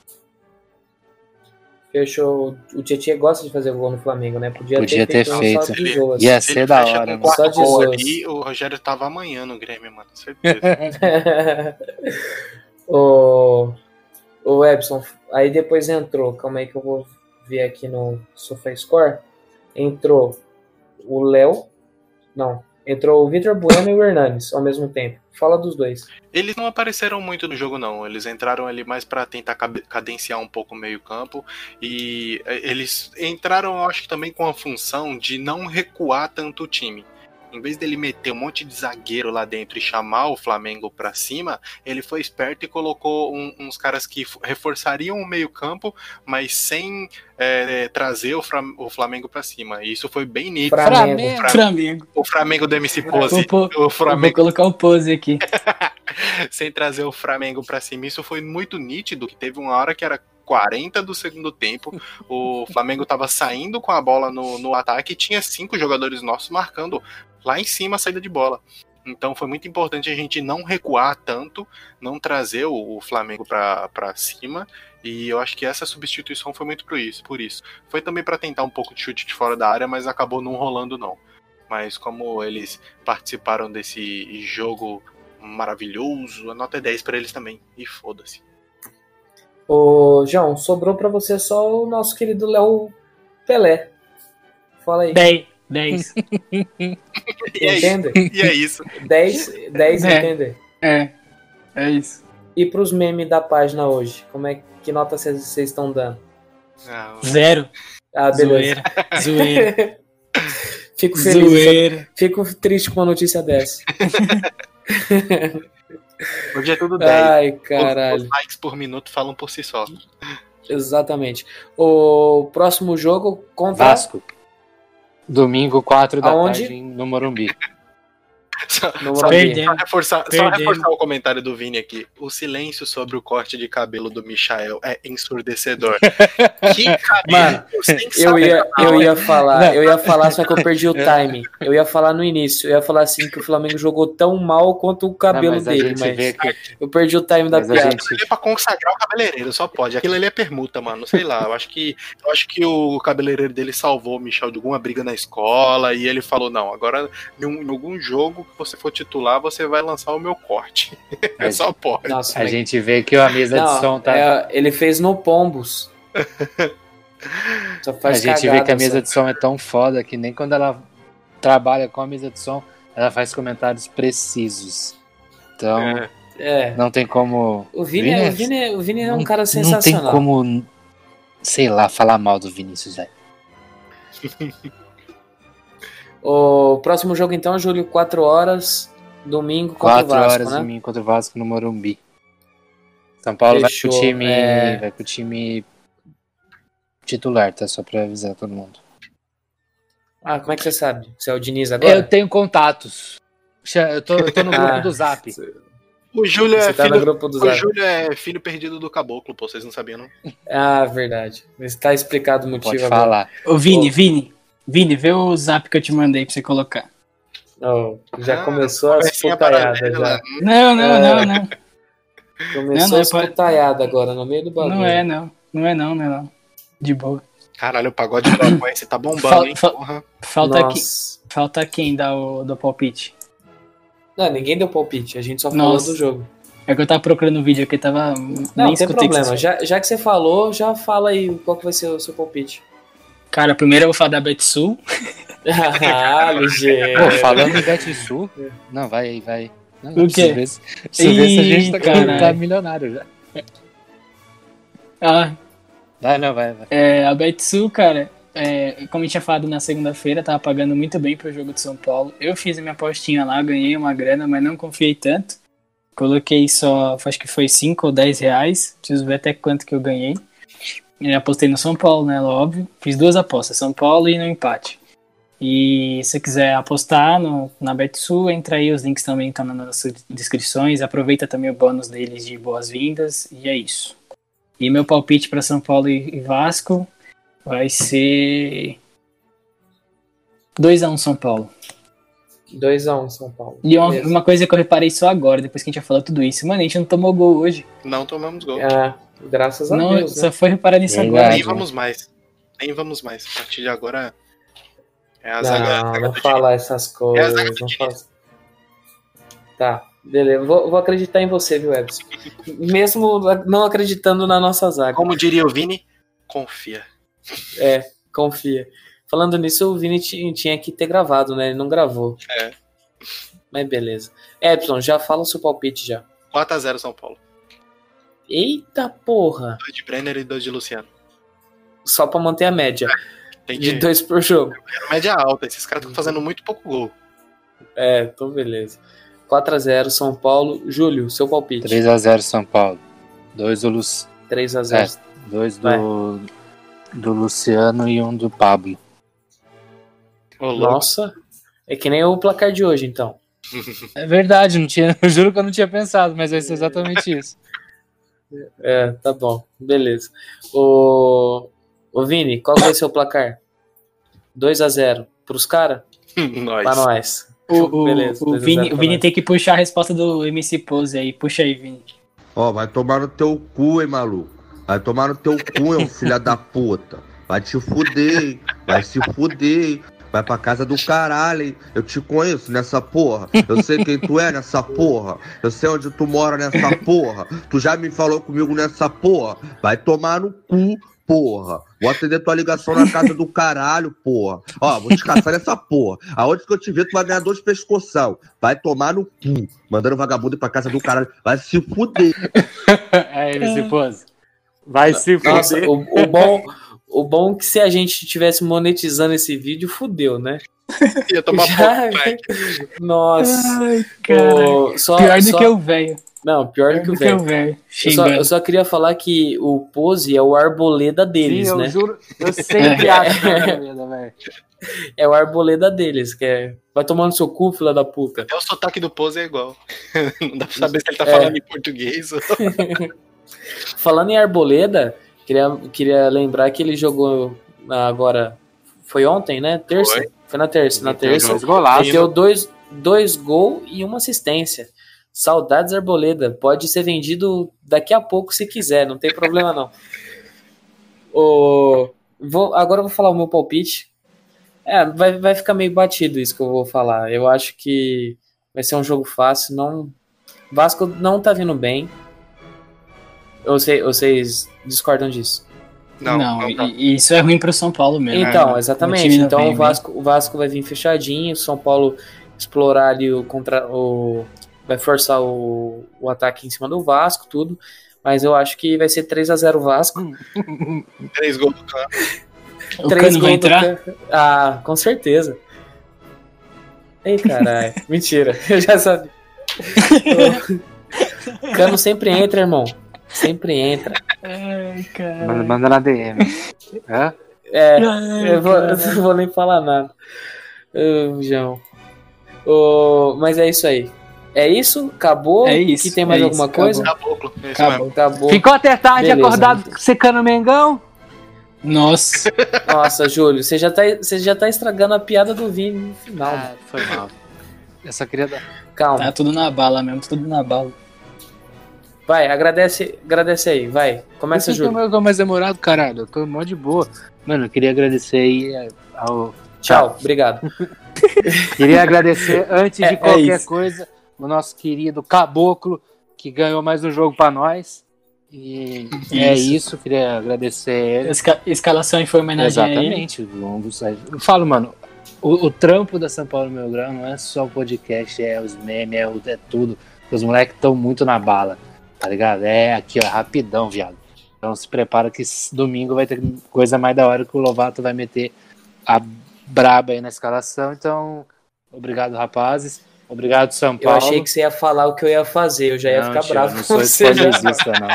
Fechou. O Tietchan gosta de fazer gol no Flamengo, né? Podia, Podia ter um feito. só de Ele- zoas. Ia Se ser ele da hora, com. Só de zoas. ali, o Rogério tava amanhã no Grêmio, mano. Certeza. o, o Epson, aí depois entrou, calma aí que eu vou ver aqui no SofaScore. Entrou o Léo, não, entrou o Vitor Bueno e o Hernanes ao mesmo tempo. Fala dos dois. Eles não apareceram muito no jogo, não. Eles entraram ali mais pra tentar cadenciar um pouco o meio-campo. E eh, eles entraram, eu acho que também com a função de não recuar tanto o time. Em vez dele meter um monte de zagueiro lá dentro e chamar o Flamengo pra cima, ele foi esperto e colocou um- uns caras que reforçariam o meio-campo, mas sem eh, trazer o, o Flamengo pra cima. E isso foi bem nítido. Flamengo. O Flamengo. O Flamengo do MC Vou, Pose. pôr- O eu vou Flamengo colocar um pose aqui. sem trazer o Flamengo pra cima. Isso foi muito nítido, que teve uma hora que era 40 do segundo tempo, o Flamengo tava saindo com a bola no, no ataque e tinha cinco jogadores nossos marcando lá em cima a saída de bola. Então foi muito importante a gente não recuar tanto, não trazer o, o Flamengo pra, pra cima. E eu acho que essa substituição foi muito por isso, por isso. Foi também pra tentar um pouco de chute de fora da área, mas acabou não rolando não. Mas como eles participaram desse jogo maravilhoso, a nota é 10 pra eles também. E foda-se. Ô, João, sobrou pra você só o nosso querido Léo Pelé. Fala aí. 10. 10. E é isso. Entende? E é isso. 10, 10 É. entender. É. É isso. E pros memes da página hoje? Como é que nota vocês estão dando? Ah, Zero. Ah, beleza. Zoeira. Zoeira. Fico feliz. Zoeira. Fico triste com uma notícia dessa. hoje é tudo 10. Ai, Os- caralho. Os likes por minuto falam por si só. Exatamente. O próximo jogo contra. Vasco. Domingo, 4 da Aonde? tarde, no Morumbi. Só, só- reforçar, só reforçar o comentário do Vini aqui. O silêncio sobre o corte de cabelo do Michael é ensurdecedor. que cabelo Mano, Eu ia, eu ia falar, Não. eu ia falar, só que eu perdi o timing. Eu ia falar no início, eu ia falar assim que o Flamengo jogou tão mal quanto o cabelo Não, mas a dele, mas que. eu perdi o time da Mas a piada. gente, Ele é pra consagrar o cabeleireiro, só pode. Aquilo ali é permuta, mano. Sei lá, eu acho que eu acho que o cabeleireiro dele salvou o Michel de alguma briga na escola e ele falou: não, agora em, um- em algum jogo que você for titular, você vai lançar o meu corte. Mas- só pode. Nossa, a mas- gente vê que a mesa de Não, som tá. é, ele fez no Pombos. Só A gente vê que a mesa só. de som é tão foda que nem quando ela trabalha com a mesa de som, ela faz comentários precisos. Então, É. É. não tem como. O Vini, Vini é- o Vini, o Vini é um não- cara Não tem sensacional. como, sei lá, falar mal do Vinícius, velho. O próximo jogo, então, Júlio, 4 horas, domingo contra o 4 Vasco, horas né? mim contra o Vasco no Morumbi. São Paulo Fechou, vai com o time. é. Vai com o time titular, tá? Só pra avisar todo mundo. Ah, como é que você sabe? Você é o Diniz agora? Eu tenho contatos. Eu tô, eu tô no grupo Ah. do Zap. O Júlio Você é tá no filho. grupo do O. Júlio é filho perdido do caboclo, pô, vocês não sabiam, não? Ah, verdade. Está explicado o motivo Pode agora. falar. Ô, Vini, Ô. Vini, Vini, vê o zap que eu te mandei pra você colocar. Oh, já Ah, começou putaiadas. paralela. Já. Não, não, É. não, não. Começou Não, não, as pode- putaiadas agora, no meio do bagulho. Não é, não. Não é, não, não é, não. De boa. Caralho, o pagode do Apoia, você tá bombando, hein? fal- Porra. Falta, aqui, Nossa. falta quem dar o do palpite? Não, ninguém deu palpite, a gente só falou Nossa. do jogo. É que eu tava procurando o vídeo aqui, tava. Não, nem não tem escutei que problema. vocês Já, já que você falou, já fala aí qual que vai ser o seu palpite. Cara, primeiro eu vou falar da Betsul. ah, ligeiro. Pô, falando em Betsul. Não, vai aí, vai. Não, O quê? Preciso ver, se- preciso ver se a gente tá, tá milionário já. Ah, Vai, não, vai, vai. é, a Betsul, cara, é, como a gente tinha falado na segunda-feira, tava pagando muito bem pro jogo de São Paulo. Eu fiz a minha apostinha lá, ganhei uma grana, mas não confiei tanto. Coloquei só, acho que foi 5 ou 10 reais. Preciso ver até quanto que eu ganhei. E apostei no São Paulo, né? Óbvio. Fiz duas apostas, São Paulo e no empate. E se você quiser apostar no, na Betsul, entra aí, os links também estão nas descrições. Aproveita também o bônus deles de boas-vindas. E é isso. E meu palpite para São Paulo e e Vasco vai ser 2x1 São Paulo. 2x1 São Paulo. E uma, uma coisa que eu reparei só agora, depois que a gente já falou tudo isso. Mano, a gente não tomou gol hoje. Não tomamos gol. É, graças a Não, Deus, só né? foi reparar nisso Verdade. agora. Nem vamos mais. Nem vamos mais. A partir de agora é a Não, zaga. a zaga não do fala essas coisas. zaga do não fala... Tá, beleza. Vou, vou acreditar em você, viu, Edson? Mesmo não acreditando na nossa zaga. Como diria o Vini, confia. É, confia. Falando nisso, o Vini ti- tinha que ter gravado, né? Ele não gravou. É. Mas beleza. Epson, já fala o seu palpite já. 4x0 São Paulo. Eita porra! 2 de Brenner e 2 de Luciano. Só pra manter a média. Tem De dois por jogo. média alta. Esses caras estão fazendo muito pouco gol. É, então beleza. 4x0 São Paulo. Júlio, seu palpite. 3x0 São Paulo. 2 do, Lu... 3x0. Dois Vai. do, do Luciano e um do Pablo. Louco. Nossa. É que nem o placar de hoje, então. É verdade, não tinha, eu juro que eu não tinha pensado, mas vai ser exatamente isso. É, tá bom. Beleza. O, o Vini, qual vai ser o placar? 2x0 pros caras? Nós. Pra nós. O, o, Beleza, o 2 a 0 Vini, o Vini tem que puxar a resposta do MC Pose aí. Puxa aí, Vini. Ó, vai tomar no teu cu, hein, maluco. Vai tomar no teu cu, hein, filha da puta. Vai te fuder, hein. Vai se fuder, hein. Vai pra casa do caralho, hein. Eu te conheço nessa porra. Eu sei quem tu é nessa porra. Eu sei onde tu mora nessa porra. Tu já me falou comigo nessa porra. Vai tomar no cu, porra. Vou atender tua ligação na casa do caralho, porra. Ó, vou te caçar nessa porra. Aonde que eu te ver, tu vai ganhar dois pescoção. Vai tomar no cu. Mandando vagabundo ir pra casa do caralho. Vai se fuder. É, MC Pose. Vai se Nossa, fuder. o, o bom. O bom é que se a gente tivesse monetizando esse vídeo, fudeu, né? Ia tomar Já-. Nossa. Ai. O- só, Pior do só- que o velho. Não, pior do Pior que o do que o velho. Eu só, Xingando. eu só queria falar que o Pose é o arboleda deles, Sim, eu né? juro, eu sempre acho que é arboleda, velho. É o arboleda deles, que é. Vai tomando seu cu, filha da puta. Até o sotaque do Pose é igual. Não dá pra saber se ele tá É. falando em português ou. Falando em Arboleda, queria, queria lembrar que ele jogou agora. Foi ontem, né? Terça? Foi. Foi, na terça. Na terça. Dois golaços. Meteu dois, dois gols e uma assistência. Saudades Arboleda. Pode ser vendido daqui a pouco se quiser, não tem problema não. O, vou, agora eu vou falar o meu palpite. É, vai, vai ficar meio batido isso que eu vou falar. Eu acho que vai ser um jogo fácil. Não, Vasco não tá vindo bem. Ou cê- vocês discordam disso? Não, Não, não, tá. e- isso é ruim pro São Paulo mesmo. Então, né? O exatamente. time não Então vem o bem. Vasco, o Vasco vai vir fechadinho, o São Paulo explorar ali o contra o vai forçar o, o ataque em cima do Vasco, tudo. Mas eu acho que vai ser 3 a 0 Vasco. Três gols do Cano. O Três Cano vai entrar? Cano. Ah, com certeza. Ei, caralho. Mentira. Eu já sabia. O Cano sempre entra, irmão. Sempre entra. Ai, Manda, cara. manda na DM. Hã? É, eu, vou, eu não vou nem falar nada. Ô, João. Ô, mas é isso aí. É isso? Acabou? É isso, Que tem mais é alguma isso, coisa? Acabou. mesmo. Acabou. Ficou até tarde Beleza. acordado secando o Mengão? Nossa, Nossa, Júlio, você já, tá, você já tá estragando a piada do Vini no final. Ah, foi mal. Eu só queria dar. Calma. tá tudo na bala mesmo, tudo na bala. Vai, agradece, agradece aí, vai. Começa, é Júlio. meu mais demorado, caralho. Eu tô mó de boa. Mano, eu queria agradecer aí eh, ao. Tchau, obrigado. Queria agradecer, antes É- de é qualquer isso. coisa, o nosso querido Caboclo, que ganhou mais um jogo pra nós. E é Isso. isso, queria agradecer. Esca escalação foi homenagem a ele. Exatamente. dos- Eu falo, mano, o, o trampo da São Paulo Meu Grão não é só o podcast, é os memes, é, é tudo. Os moleques estão muito na bala, tá ligado? É aqui, ó, rapidão, viado. Então se prepara que domingo vai ter coisa mais da hora que o Lovato vai meter a braba aí na escalação. Então, obrigado, rapazes. Obrigado, São Eu Paulo. achei que você ia falar o que eu ia fazer, eu já ia Não, ficar tio, bravo eu não com sou você. já. spoilerista, não.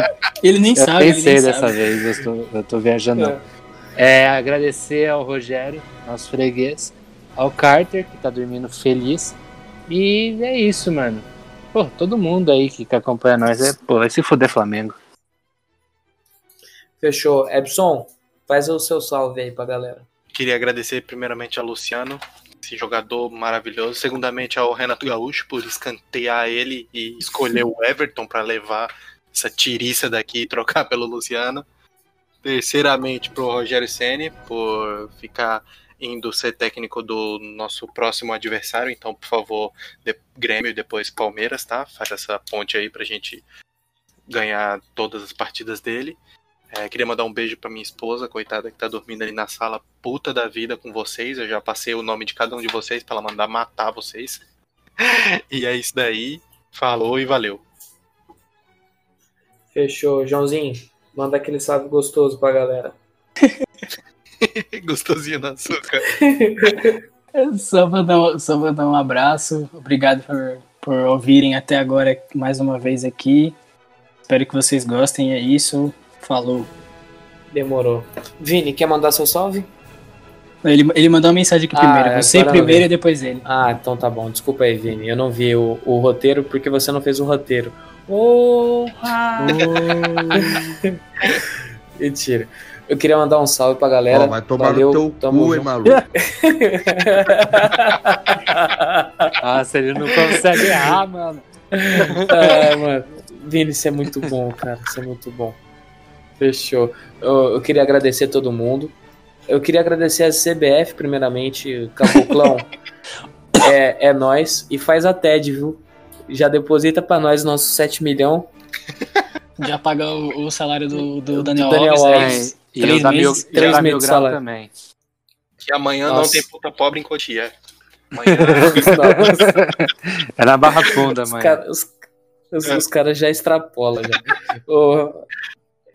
Ele nem Eu sabe, ele pensei nem dessa sabe. vez, eu tô, eu tô viajando. não. É. É, agradecer ao Rogério, nosso freguês, ao Carter, que tá dormindo feliz. E é isso, mano. Pô, todo mundo aí que, que acompanha nós é, pô, vai se fuder Flamengo. Fechou. Epson, faz o seu salve aí pra galera. Queria agradecer primeiramente a Luciano, esse jogador maravilhoso. Segundamente ao Renato Gaúcho por escantear ele e escolher o Everton para levar essa tiriça daqui e trocar pelo Luciano. Terceiramente pro Rogério Ceni por ficar indo ser técnico do nosso próximo adversário. Então, por favor, de- Grêmio e depois Palmeiras, tá? Faz essa ponte aí pra gente ganhar todas as partidas dele. É, queria mandar um beijo pra minha esposa, coitada, que tá dormindo ali na sala, puta da vida com vocês. Eu já passei o nome de cada um de vocês pra ela mandar matar vocês. e é isso daí. Falou e valeu. Fechou. Joãozinho, manda aquele salve gostoso pra galera. Gostosinho no açúcar. Só pra, dar, um- só pra dar um abraço. Obrigado por, por ouvirem até agora mais uma vez aqui. Espero que vocês gostem. É isso. Falou. Demorou. Vini, quer mandar seu salve? Ele, ele mandou uma mensagem aqui Ah, primeiro. é, Você primeiro e depois ele. Ah, então tá bom. Desculpa aí, Vini. Eu não vi o, o roteiro porque você não fez o roteiro. Porra! Mentira. Eu queria mandar um salve pra galera. Ó, vai tomar Valeu, no teu tamo cu, hein, maluco. Nossa, ele não consegue errar, mano. É, mano. Vini, isso é muito bom, cara. Isso é muito bom. Fechou. Eu, eu queria agradecer a todo mundo. Eu queria agradecer a CBF, primeiramente. Caboclão, é, é nós. E faz a TED, viu? Já deposita pra nós nossos 7 milhões. Já paga o, o salário do, do Daniel, Daniel Alves. Alves. aí, E Três eu da mil, meses- e eu três meses de salário. também. Que amanhã Nossa. não tem puta pobre em Cotia. Amanhã. É na Barra Funda, Os mãe. caras os, os- os caras já extrapolam. Já.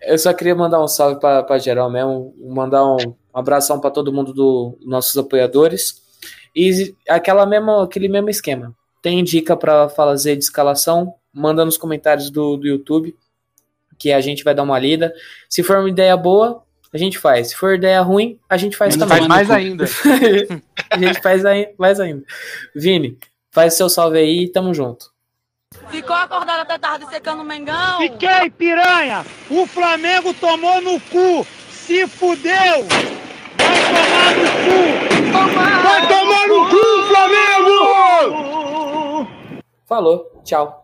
Eu só queria mandar um salve pra, pra geral mesmo. Mandar um abração pra todo mundo dos nossos apoiadores. E aquela mesma, aquele mesmo esquema. Tem dica pra fazer de escalação? Manda nos comentários do, do YouTube. Que a gente vai dar uma lida. Se for uma ideia boa, a gente faz. Se for ideia ruim, a gente faz Manda também. Faz mais ainda. a gente faz, aí, faz ainda. Vini, faz seu salve aí e tamo junto. Ficou acordado até tarde secando o Mengão? Fiquei, piranha! O Flamengo tomou no cu! Se fudeu! Vai tomar no cu! Vai tomar no cu, Flamengo! Falou, tchau.